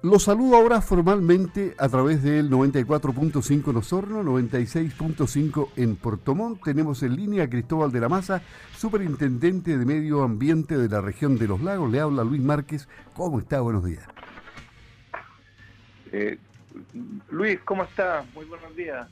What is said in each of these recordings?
Lo saludo ahora formalmente a través del 94.5 en Osorno, 96.5 en Portomón. Tenemos en línea a Cristóbal de la Maza, superintendente de Medio Ambiente de la región de los lagos. Le habla Luis Márquez. ¿Cómo está? Buenos días. Eh, Luis, ¿cómo está? Muy buenos días.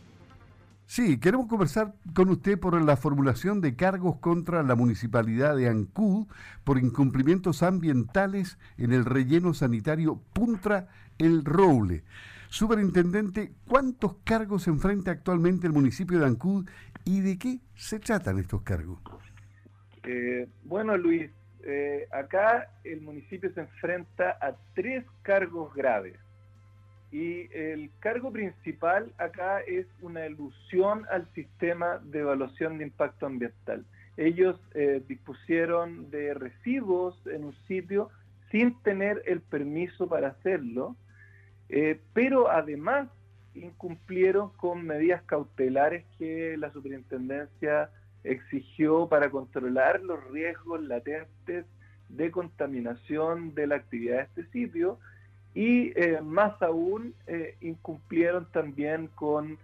Sí, queremos conversar con usted por la formulación de cargos contra la municipalidad de Ancud por incumplimientos ambientales en el relleno sanitario Puntra El Roble. Superintendente, ¿cuántos cargos enfrenta actualmente el municipio de Ancud y de qué se tratan estos cargos? Eh, bueno, Luis, eh, acá el municipio se enfrenta a tres cargos graves. Y el cargo principal acá es una ilusión al sistema de evaluación de impacto ambiental. Ellos eh, dispusieron de residuos en un sitio sin tener el permiso para hacerlo, eh, pero además incumplieron con medidas cautelares que la superintendencia exigió para controlar los riesgos latentes de contaminación de la actividad de este sitio y eh, más aún eh, incumplieron también con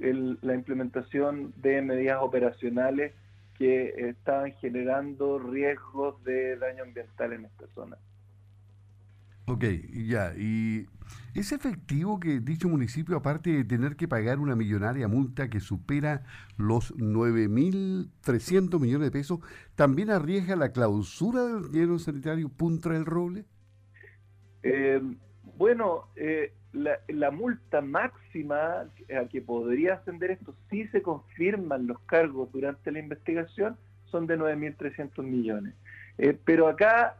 la implementación de medidas operacionales que estaban generando riesgos de daño ambiental en esta zona. Ok, ya. ¿Y es efectivo que dicho municipio, aparte de tener que pagar una millonaria multa que supera los 9.300 millones de pesos, también arriesga la clausura del dinero sanitario Punta del Roble? Eh, bueno, eh, la, multa máxima a que podría ascender esto, si se confirman los cargos durante la investigación, son de 9.300 millones. Eh, pero acá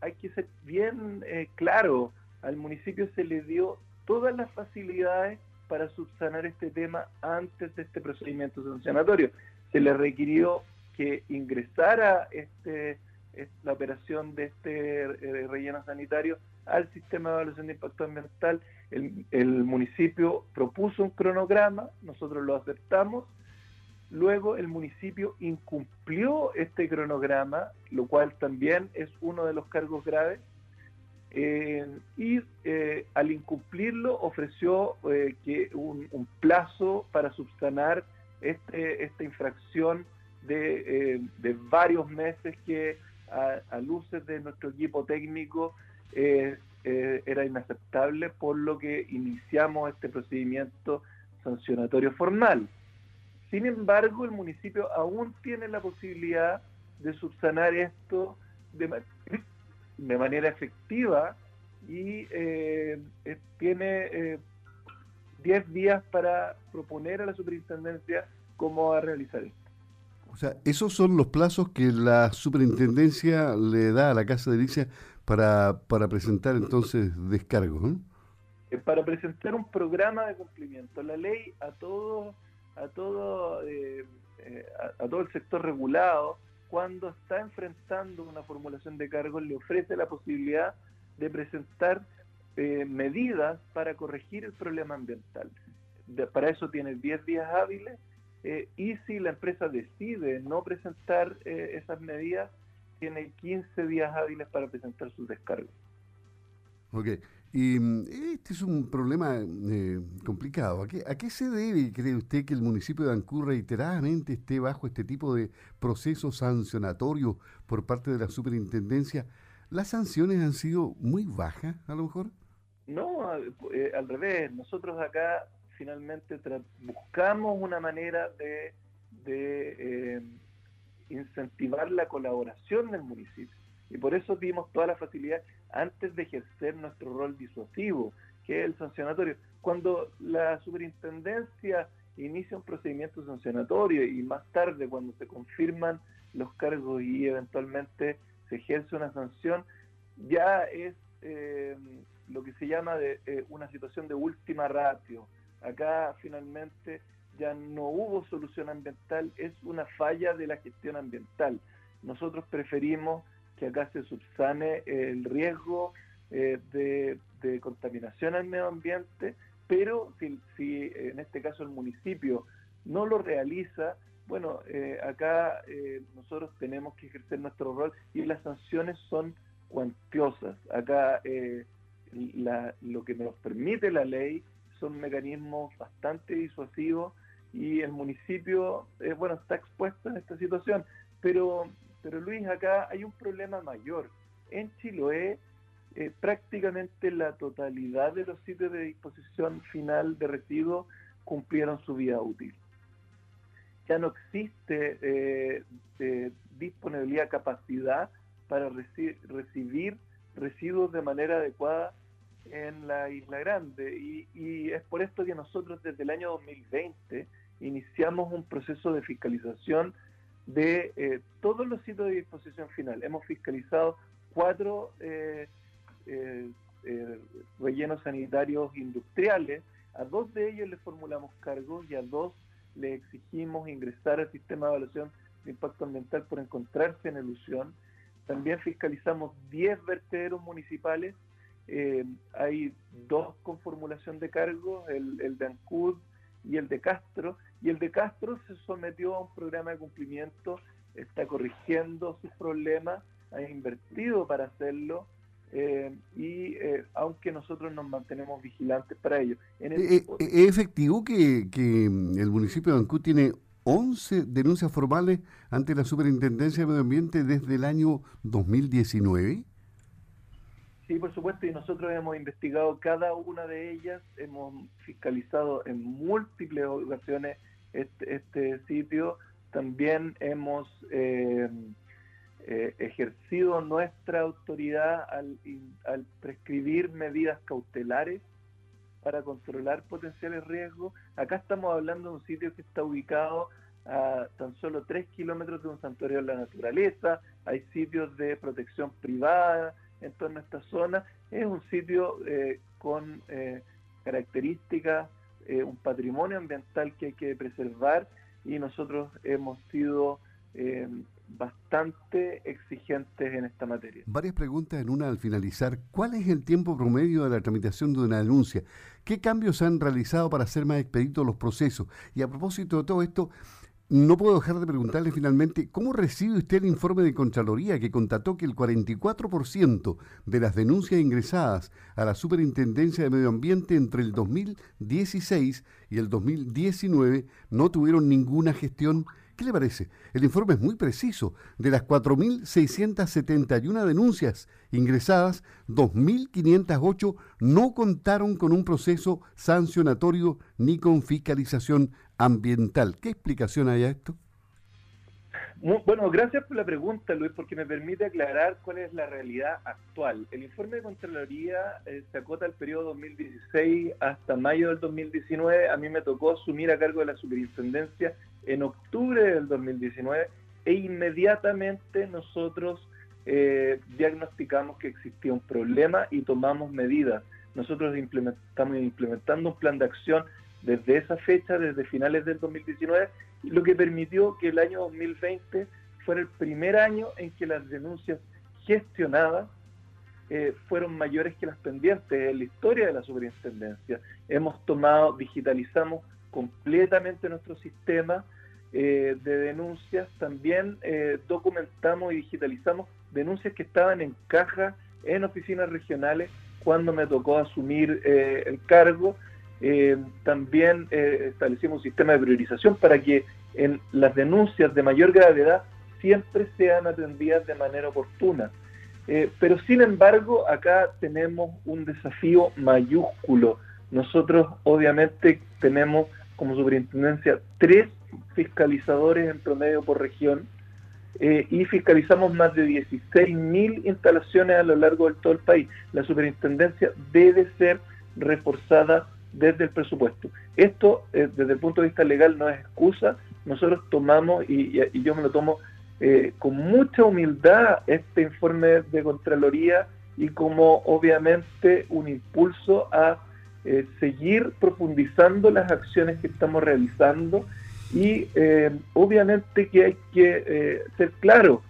hay que ser bien claro, al municipio se le dio todas las facilidades para subsanar este tema antes de este procedimiento sancionatorio. Se le requirió que ingresara este la operación de este relleno sanitario al sistema de evaluación de impacto ambiental. El, municipio propuso un cronograma, nosotros lo aceptamos. Luego el municipio incumplió este cronograma, lo cual también es uno de los cargos graves. Eh, y eh, al incumplirlo ofreció que un, plazo para subsanar este, esta infracción de, de varios meses que a, luces de nuestro equipo técnico eh, eh, era inaceptable, por lo que iniciamos este procedimiento sancionatorio formal. Sin embargo, el municipio aún tiene la posibilidad de subsanar esto de, manera efectiva y eh, tiene 10 días para proponer a la superintendencia cómo va a realizar esto. O sea, esos son los plazos que la superintendencia le da a la Casa de Delicia para, para presentar entonces descargos. ¿no? Eh, para presentar un programa de cumplimiento. La ley a todo, a todo, eh, eh, a, todo el sector regulado, cuando está enfrentando una formulación de cargos, le ofrece la posibilidad de presentar medidas para corregir el problema ambiental. para eso tiene 10 días hábiles eh, y si la empresa decide no presentar eh, esas medidas, tiene 15 días hábiles para presentar sus descargos. Ok, y mm, este es un problema eh, complicado. ¿A qué, ¿A qué, se debe, cree usted, que el municipio de Ancud reiteradamente esté bajo este tipo de proceso sancionatorio por parte de la superintendencia? ¿Las sanciones han sido muy bajas, a lo mejor? No, al revés. Nosotros acá finalmente buscamos una manera de, eh, incentivar la colaboración del municipio. Y por eso dimos toda la facilidad antes de ejercer nuestro rol disuasivo, que es el sancionatorio. Cuando la superintendencia inicia un procedimiento sancionatorio y más tarde cuando se confirman los cargos y eventualmente se ejerce una sanción, ya es eh, lo que se llama de, eh, una situación de última ratio. Acá finalmente ya no hubo solución ambiental, es una falla de la gestión ambiental. Nosotros preferimos que acá se subsane el riesgo eh, de, contaminación al medio ambiente, pero si, en este caso el municipio no lo realiza, bueno, eh, acá eh, nosotros tenemos que ejercer nuestro rol y las sanciones son cuantiosas. Acá lo que nos permite la ley son mecanismos bastante disuasivos y el municipio, eh, bueno, está expuesto en esta situación. Pero, pero Luis, acá hay un problema mayor. En Chiloé, eh, prácticamente la totalidad de los sitios de disposición final de residuos cumplieron su vida útil. Ya no existe eh, disponibilidad, capacidad para recibir residuos de manera adecuada en la Isla Grande. Y, es por esto que nosotros desde el año 2020 iniciamos un proceso de fiscalización de eh, todos los sitios de disposición final. Hemos fiscalizado cuatro eh, eh, rellenos sanitarios industriales. A dos de ellos les formulamos cargos y a dos le exigimos ingresar al sistema de evaluación de impacto ambiental por encontrarse en elusión. También fiscalizamos 10 vertederos municipales. hay dos con formulación de cargos, el, el de Ancud y el de Castro, y el de Castro se sometió a un programa de cumplimiento, está corrigiendo sus problemas, ha invertido para hacerlo, eh, y eh, aunque nosotros nos mantenemos vigilantes para ello. Eh, ¿Es efectivo que, que, el municipio de Ancú tiene 11 denuncias formales ante la Superintendencia de Medio Ambiente desde el año 2019? Sí, por supuesto, y nosotros hemos investigado cada una de ellas, hemos fiscalizado en múltiples ocasiones este, este sitio, también hemos eh, eh, ejercido nuestra autoridad al, al prescribir medidas cautelares para controlar potenciales riesgos. Acá estamos hablando de un sitio que está ubicado a tan solo 3 kilómetros de un santuario de la naturaleza, hay sitios de protección privada, en toda esta zona. Es un sitio eh, con eh, características, eh, un patrimonio ambiental que hay que preservar y nosotros hemos sido bastante exigentes en esta materia. Varias preguntas en una al finalizar. ¿Cuál es el tiempo promedio de la tramitación de una denuncia? ¿Qué cambios han realizado para hacer más expeditos los procesos? Y a propósito de todo esto, no puedo dejar de preguntarle finalmente, ¿cómo recibe usted el informe de Contraloría que constató que el 44% de las denuncias ingresadas a la Superintendencia de Medio Ambiente entre el 2016 y el 2019 no tuvieron ninguna gestión? ¿Qué le parece? El informe es muy preciso. De las 4.671 denuncias ingresadas, 2.508 no contaron con un proceso sancionatorio ni con fiscalización ambiental. ¿Qué explicación hay a esto? bueno, gracias por la pregunta, Luis, porque me permite aclarar cuál es la realidad actual. El informe de Contraloría eh, se acota el periodo 2016 hasta mayo del 2019. A mí me tocó asumir a cargo de la superintendencia en octubre del 2019 e inmediatamente nosotros eh, diagnosticamos que existía un problema y tomamos medidas. Nosotros estamos implementando un plan de acción desde esa fecha, desde finales del 2019, lo que permitió que el año 2020 fuera el primer año en que las denuncias gestionadas eh, fueron mayores que las pendientes en la historia de la superintendencia. Hemos tomado, digitalizamos completamente nuestro sistema eh, de denuncias, también eh, documentamos y digitalizamos denuncias que estaban en caja en oficinas regionales cuando me tocó asumir el cargo eh, también eh, establecimos un sistema de priorización para que en las denuncias de mayor gravedad siempre sean atendidas de manera oportuna. Eh, pero sin embargo, acá tenemos un desafío mayúsculo. Nosotros obviamente tenemos como superintendencia tres fiscalizadores en promedio por región y fiscalizamos más de 16.000 instalaciones a lo largo de todo el país. La superintendencia debe ser reforzada desde el presupuesto. Esto, eh, desde el punto de vista legal, no es excusa. Nosotros tomamos, y, yo me lo tomo eh, con mucha humildad, este informe de Contraloría y como obviamente un impulso a eh, seguir profundizando las acciones que estamos realizando y obviamente que hay que ser claro,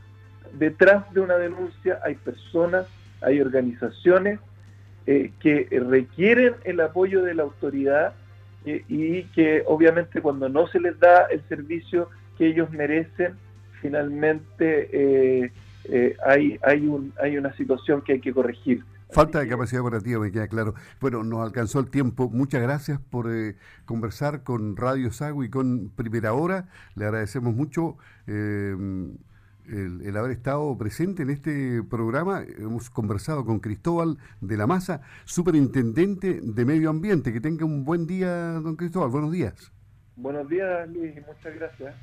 detrás de una denuncia hay personas, hay organizaciones eh, que requieren el apoyo de la autoridad eh, y que obviamente cuando no se les da el servicio que ellos merecen, finalmente eh, hay, hay, un, hay una situación que hay que corregir. Falta de capacidad operativa, me queda claro. Bueno, nos alcanzó el tiempo. Muchas gracias por eh, conversar con Radio Sago y con Primera Hora. Le agradecemos mucho. Eh, el, haber estado presente en este programa. Hemos conversado con Cristóbal de la Maza, superintendente de Medio Ambiente. Que tenga un buen día, don Cristóbal. Buenos días. Buenos días, Luis, y muchas gracias.